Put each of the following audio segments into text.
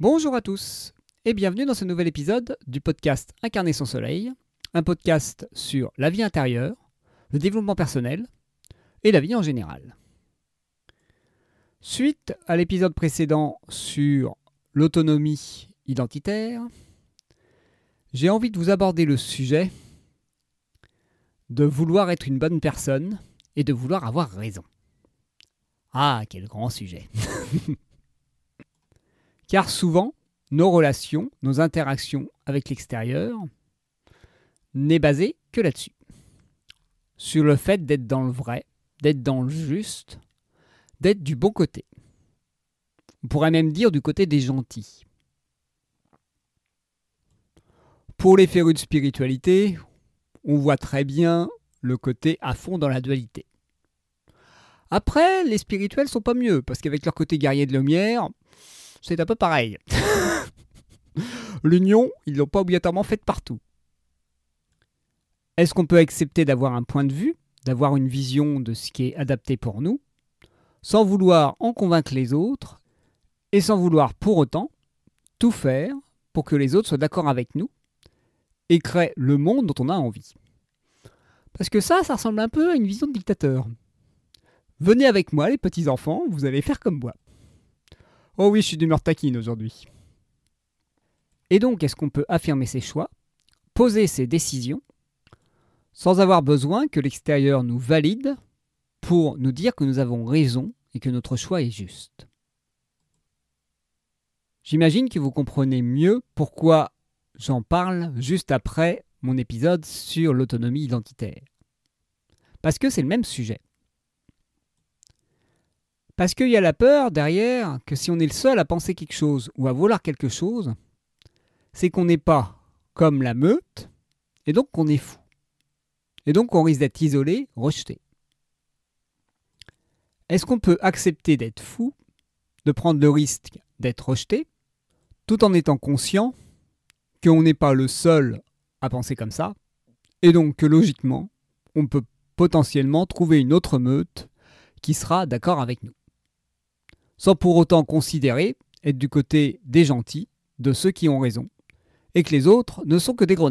Bonjour à tous et bienvenue dans ce nouvel épisode du podcast Incarner son soleil, un podcast sur la vie intérieure, le développement personnel et la vie en général. Suite à l'épisode précédent sur l'autonomie identitaire, j'ai envie de vous aborder le sujet de vouloir être une bonne personne et de vouloir avoir raison. Ah, quel grand sujet Car souvent, nos relations, nos interactions avec l'extérieur n'est basée que là-dessus. Sur le fait d'être dans le vrai, d'être dans le juste, d'être du bon côté. On pourrait même dire du côté des gentils. Pour les férus de spiritualité, on voit très bien le côté à fond dans la dualité. Après, les spirituels sont pas mieux, parce qu'avec leur côté guerrier de lumière, c'est un peu pareil. L'union, ils l'ont pas obligatoirement faite partout. Est-ce qu'on peut accepter d'avoir un point de vue, d'avoir une vision de ce qui est adapté pour nous, sans vouloir en convaincre les autres, et sans vouloir pour autant tout faire pour que les autres soient d'accord avec nous et créent le monde dont on a envie? Parce que ça, ça ressemble un peu à une vision de dictateur. Venez avec moi, les petits enfants, vous allez faire comme moi. Oh oui, je suis d'humeur taquine aujourd'hui. Et donc, est-ce qu'on peut affirmer ses choix, poser ses décisions, sans avoir besoin que l'extérieur nous valide pour nous dire que nous avons raison et que notre choix est juste? J'imagine que vous comprenez mieux pourquoi j'en parle juste après mon épisode sur l'autonomie identitaire. Parce que c'est le même sujet. Parce qu'il y a la peur derrière que si on est le seul à penser quelque chose ou à vouloir quelque chose, c'est qu'on n'est pas comme la meute, et donc qu'on est fou. Et donc on risque d'être isolé, rejeté. Est-ce qu'on peut accepter d'être fou, de prendre le risque d'être rejeté, tout en étant conscient qu'on n'est pas le seul à penser comme ça, et donc que logiquement, on peut potentiellement trouver une autre meute qui sera d'accord avec nous? Sans pour autant considérer être du côté des gentils, de ceux qui ont raison, et que les autres ne sont que des gros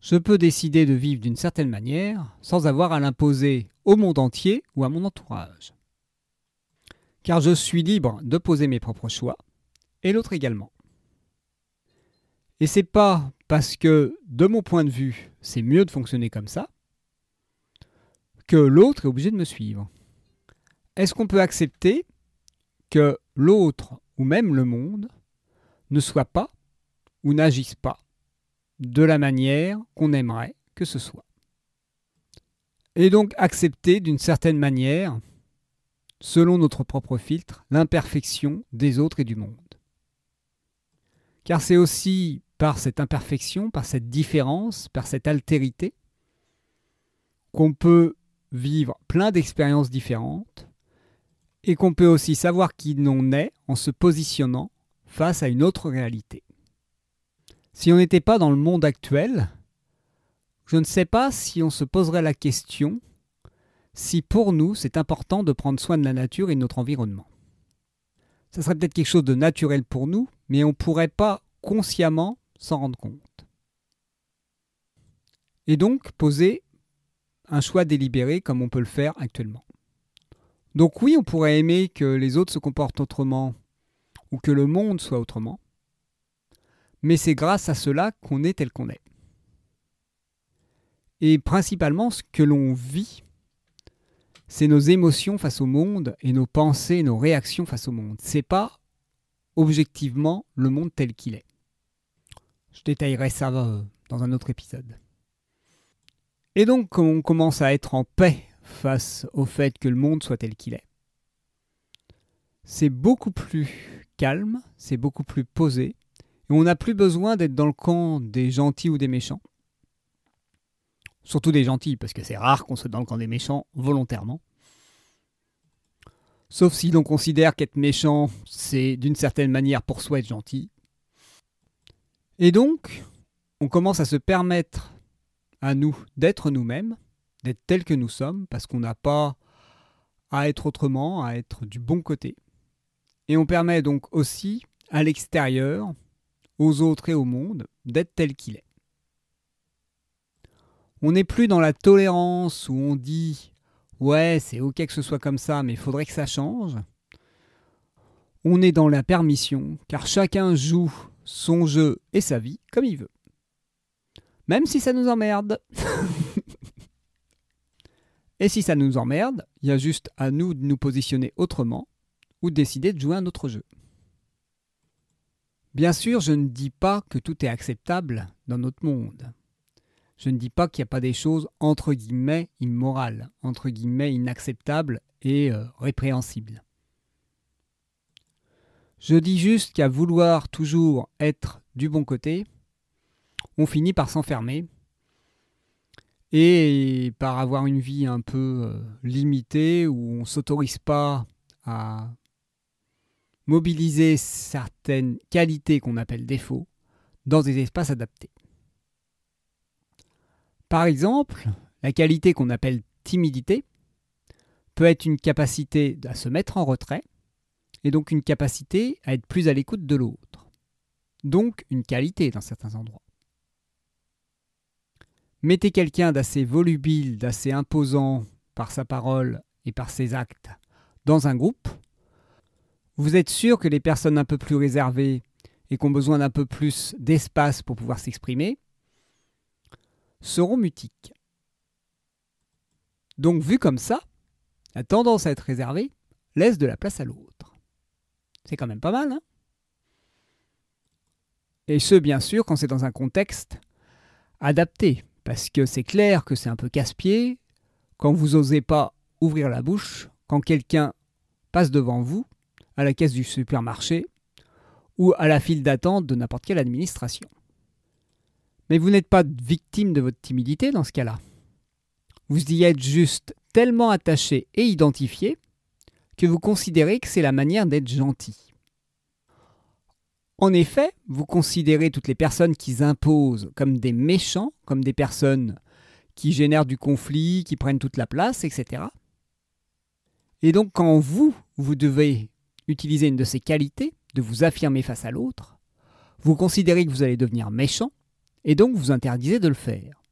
Je peux décider de vivre d'une certaine manière sans avoir à l'imposer au monde entier ou à mon entourage. Car je suis libre de poser mes propres choix, et l'autre également. Et c'est pas parce que, de mon point de vue, c'est mieux de fonctionner comme ça, que l'autre est obligé de me suivre est-ce qu'on peut accepter que l'autre ou même le monde ne soit pas ou n'agisse pas de la manière qu'on aimerait que ce soit? Et donc accepter d'une certaine manière, selon notre propre filtre, l'imperfection des autres et du monde. Car c'est aussi par cette imperfection, par cette différence, par cette altérité, qu'on peut vivre plein d'expériences différentes et qu'on peut aussi savoir qui l'on est en se positionnant face à une autre réalité. Si on n'était pas dans le monde actuel, je ne sais pas si on se poserait la question si pour nous c'est important de prendre soin de la nature et de notre environnement. Ça serait peut-être quelque chose de naturel pour nous, mais on ne pourrait pas consciemment s'en rendre compte. Et donc poser un choix délibéré comme on peut le faire actuellement. Donc oui, on pourrait aimer que les autres se comportent autrement ou que le monde soit autrement, mais c'est grâce à cela qu'on est tel qu'on est. Et principalement, ce que l'on vit, c'est nos émotions face au monde et nos pensées, nos réactions face au monde. C'est pas objectivement le monde tel qu'il est. Je détaillerai ça euh, dans un autre épisode. Et donc, on commence à être en paix face au fait que le monde soit tel qu'il est. C'est beaucoup plus calme, c'est beaucoup plus posé, et on n'a plus besoin d'être dans le camp des gentils ou des méchants. Surtout des gentils, parce que c'est rare qu'on soit dans le camp des méchants volontairement. Sauf si l'on considère qu'être méchant, c'est d'une certaine manière pour soi être gentil. Et donc, on commence à se permettre à nous d'être nous-mêmes, d'être tel que nous sommes, parce qu'on n'a pas à être autrement, à être du bon côté. Et on permet donc aussi à l'extérieur, aux autres et au monde, d'être tel qu'il est. On n'est plus dans la tolérance où on dit ouais, c'est ok que ce soit comme ça, mais il faudrait que ça change. On est dans la permission, car chacun joue son jeu et sa vie comme il veut. Même si ça nous emmerde. et si ça nous emmerde, il y a juste à nous de nous positionner autrement ou de décider de jouer un autre jeu. Bien sûr, je ne dis pas que tout est acceptable dans notre monde. Je ne dis pas qu'il n'y a pas des choses entre guillemets immorales, entre guillemets inacceptables et euh, répréhensibles. Je dis juste qu'à vouloir toujours être du bon côté, on finit par s'enfermer et par avoir une vie un peu euh, limitée où on ne s'autorise pas à mobiliser certaines qualités qu'on appelle défauts dans des espaces adaptés. Par exemple, la qualité qu'on appelle timidité peut être une capacité à se mettre en retrait et donc une capacité à être plus à l'écoute de l'autre. Donc une qualité dans certains endroits. Mettez quelqu'un d'assez volubile, d'assez imposant par sa parole et par ses actes dans un groupe, vous êtes sûr que les personnes un peu plus réservées et qui ont besoin d'un peu plus d'espace pour pouvoir s'exprimer seront mutiques. Donc vu comme ça, la tendance à être réservée laisse de la place à l'autre. C'est quand même pas mal, hein? Et ce, bien sûr, quand c'est dans un contexte adapté, parce que c'est clair que c'est un peu casse-pied quand vous n'osez pas ouvrir la bouche, quand quelqu'un passe devant vous à la caisse du supermarché ou à la file d'attente de n'importe quelle administration. Mais vous n'êtes pas victime de votre timidité dans ce cas-là. Vous y êtes juste tellement attaché et identifié que vous considérez que c'est la manière d'être gentil. En effet, vous considérez toutes les personnes qui imposent comme des méchants, comme des personnes qui génèrent du conflit, qui prennent toute la place, etc. Et donc quand vous, vous devez utiliser une de ces qualités, de vous affirmer face à l'autre, vous considérez que vous allez devenir méchant, et donc vous interdisez de le faire.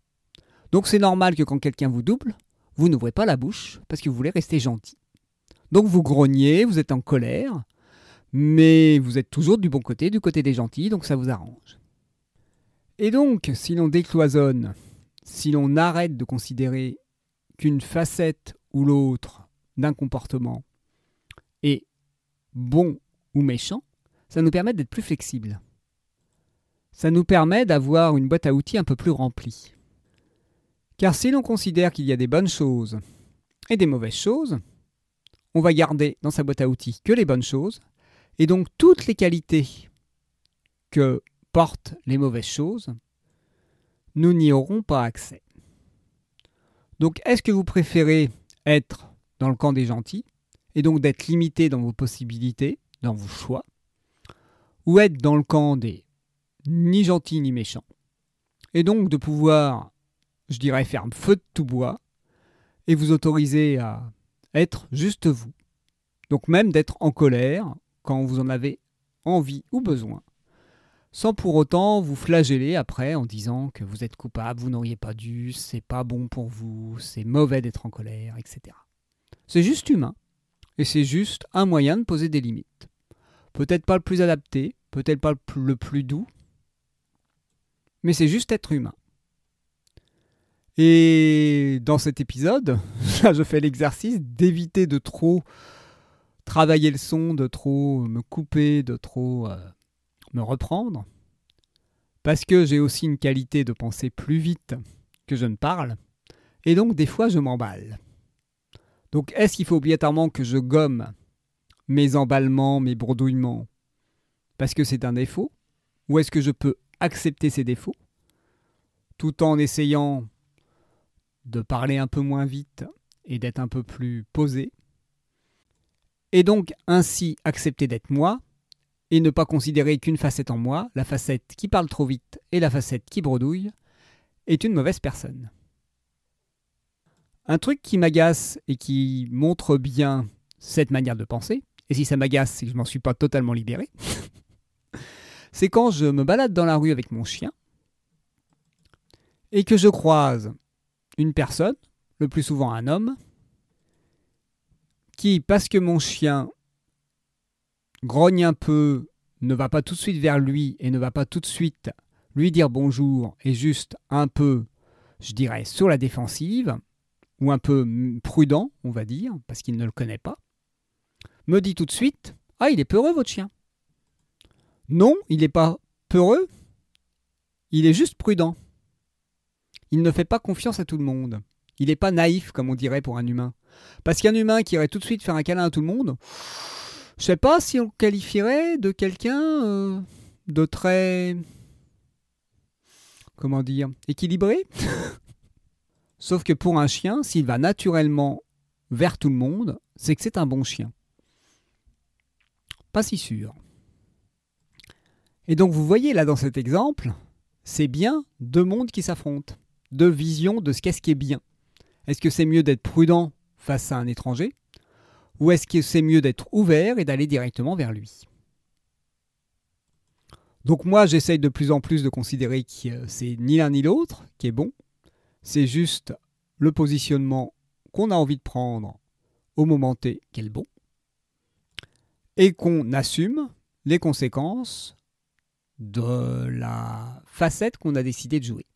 Donc c'est normal que quand quelqu'un vous double, vous n'ouvrez pas la bouche parce que vous voulez rester gentil. Donc vous grognez, vous êtes en colère, mais vous êtes toujours du bon côté, du côté des gentils, donc ça vous arrange. Et donc, si l'on décloisonne, si l'on arrête de considérer qu'une facette ou l'autre d'un comportement est bon ou méchant, ça nous permet d'être plus flexible. Ça nous permet d'avoir une boîte à outils un peu plus remplie. Car si l'on considère qu'il y a des bonnes choses et des mauvaises choses, on va garder dans sa boîte à outils que les bonnes choses, et donc toutes les qualités que portent les mauvaises choses, nous n'y aurons pas accès. Donc est-ce que vous préférez être dans le camp des gentils, et donc d'être limité dans vos possibilités, dans vos choix, ou être dans le camp des ni gentils ni méchants, et donc de pouvoir, je dirais, faire feu de tout bois, et vous autoriser à être juste vous. Donc même d'être en colère quand vous en avez envie ou besoin, sans pour autant vous flageller après en disant que vous êtes coupable, vous n'auriez pas dû, c'est pas bon pour vous, c'est mauvais d'être en colère, etc. C'est juste humain, et c'est juste un moyen de poser des limites. Peut-être pas le plus adapté, peut-être pas le plus doux, mais c'est juste être humain. Et dans cet épisode, je fais l'exercice d'éviter de trop travailler le son, de trop me couper, de trop euh, me reprendre. Parce que j'ai aussi une qualité de penser plus vite que je ne parle. Et donc des fois je m'emballe. Donc est-ce qu'il faut obligatoirement que je gomme mes emballements, mes bredouillements parce que c'est un défaut? Ou est-ce que je peux accepter ces défauts tout en essayant de parler un peu moins vite et d'être un peu plus posé? Et donc ainsi accepter d'être moi et ne pas considérer qu'une facette en moi, la facette qui parle trop vite et la facette qui bredouille, est une mauvaise personne. Un truc qui m'agace et qui montre bien cette manière de penser, et si ça m'agace, c'est que je m'en suis pas totalement libéré, c'est quand je me balade dans la rue avec mon chien et que je croise une personne, le plus souvent un homme, qui, parce que mon chien grogne un peu, ne va pas tout de suite vers lui et ne va pas tout de suite lui dire bonjour et juste un peu, je dirais, sur la défensive, ou un peu prudent, on va dire, parce qu'il ne le connaît pas, me dit tout de suite Ah, il est peureux, votre chien. Non, il n'est pas peureux, il est juste prudent. Il ne fait pas confiance à tout le monde. Il n'est pas naïf, comme on dirait pour un humain. Parce qu'un humain qui irait tout de suite faire un câlin à tout le monde, je sais pas si on le qualifierait de quelqu'un euh, de très. Comment dire Équilibré Sauf que pour un chien, s'il va naturellement vers tout le monde, c'est que c'est un bon chien. Pas si sûr. Et donc vous voyez là dans cet exemple, c'est bien deux mondes qui s'affrontent, deux visions de ce qu'est-ce qui est bien. Est-ce que c'est mieux d'être prudent face à un étranger ou est-ce que c'est mieux d'être ouvert et d'aller directement vers lui? Donc moi j'essaye de plus en plus de considérer que c'est ni l'un ni l'autre qui est bon, c'est juste le positionnement qu'on a envie de prendre au moment T qui est le bon et qu'on assume les conséquences de la facette qu'on a décidé de jouer.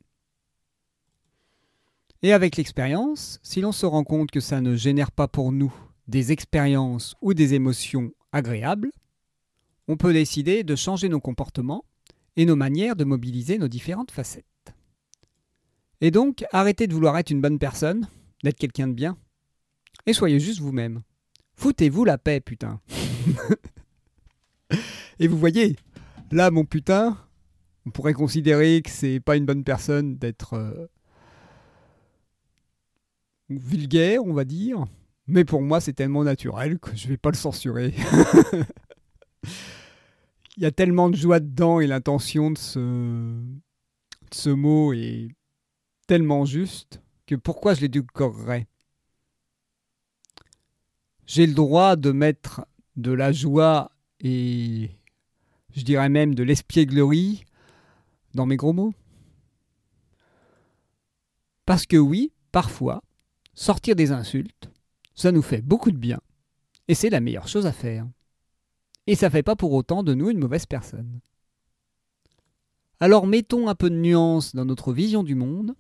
Et avec l'expérience, si l'on se rend compte que ça ne génère pas pour nous des expériences ou des émotions agréables, on peut décider de changer nos comportements et nos manières de mobiliser nos différentes facettes. Et donc, arrêtez de vouloir être une bonne personne, d'être quelqu'un de bien, et soyez juste vous-même. Foutez-vous la paix, putain. et vous voyez, Là, mon putain, on pourrait considérer que c'est pas une bonne personne d'être euh, vulgaire, on va dire. Mais pour moi, c'est tellement naturel que je vais pas le censurer. Il y a tellement de joie dedans et l'intention de ce, de ce mot est tellement juste que pourquoi je l'éduquerais? J'ai le droit de mettre de la joie et je dirais même de l'espièglerie dans mes gros mots? Parce que oui, parfois, sortir des insultes, ça nous fait beaucoup de bien, et c'est la meilleure chose à faire. Et ça fait pas pour autant de nous une mauvaise personne. Alors mettons un peu de nuance dans notre vision du monde,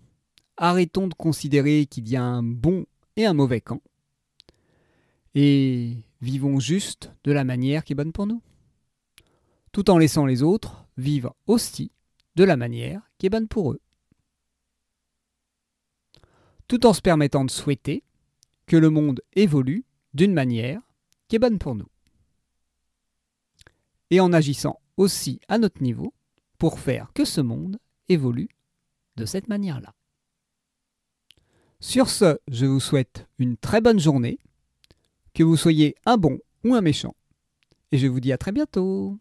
arrêtons de considérer qu'il y a un bon et un mauvais camp, et vivons juste de la manière qui est bonne pour nous tout en laissant les autres vivre aussi de la manière qui est bonne pour eux. Tout en se permettant de souhaiter que le monde évolue d'une manière qui est bonne pour nous. Et en agissant aussi à notre niveau pour faire que ce monde évolue de cette manière-là. Sur ce, je vous souhaite une très bonne journée, que vous soyez un bon ou un méchant, et je vous dis à très bientôt.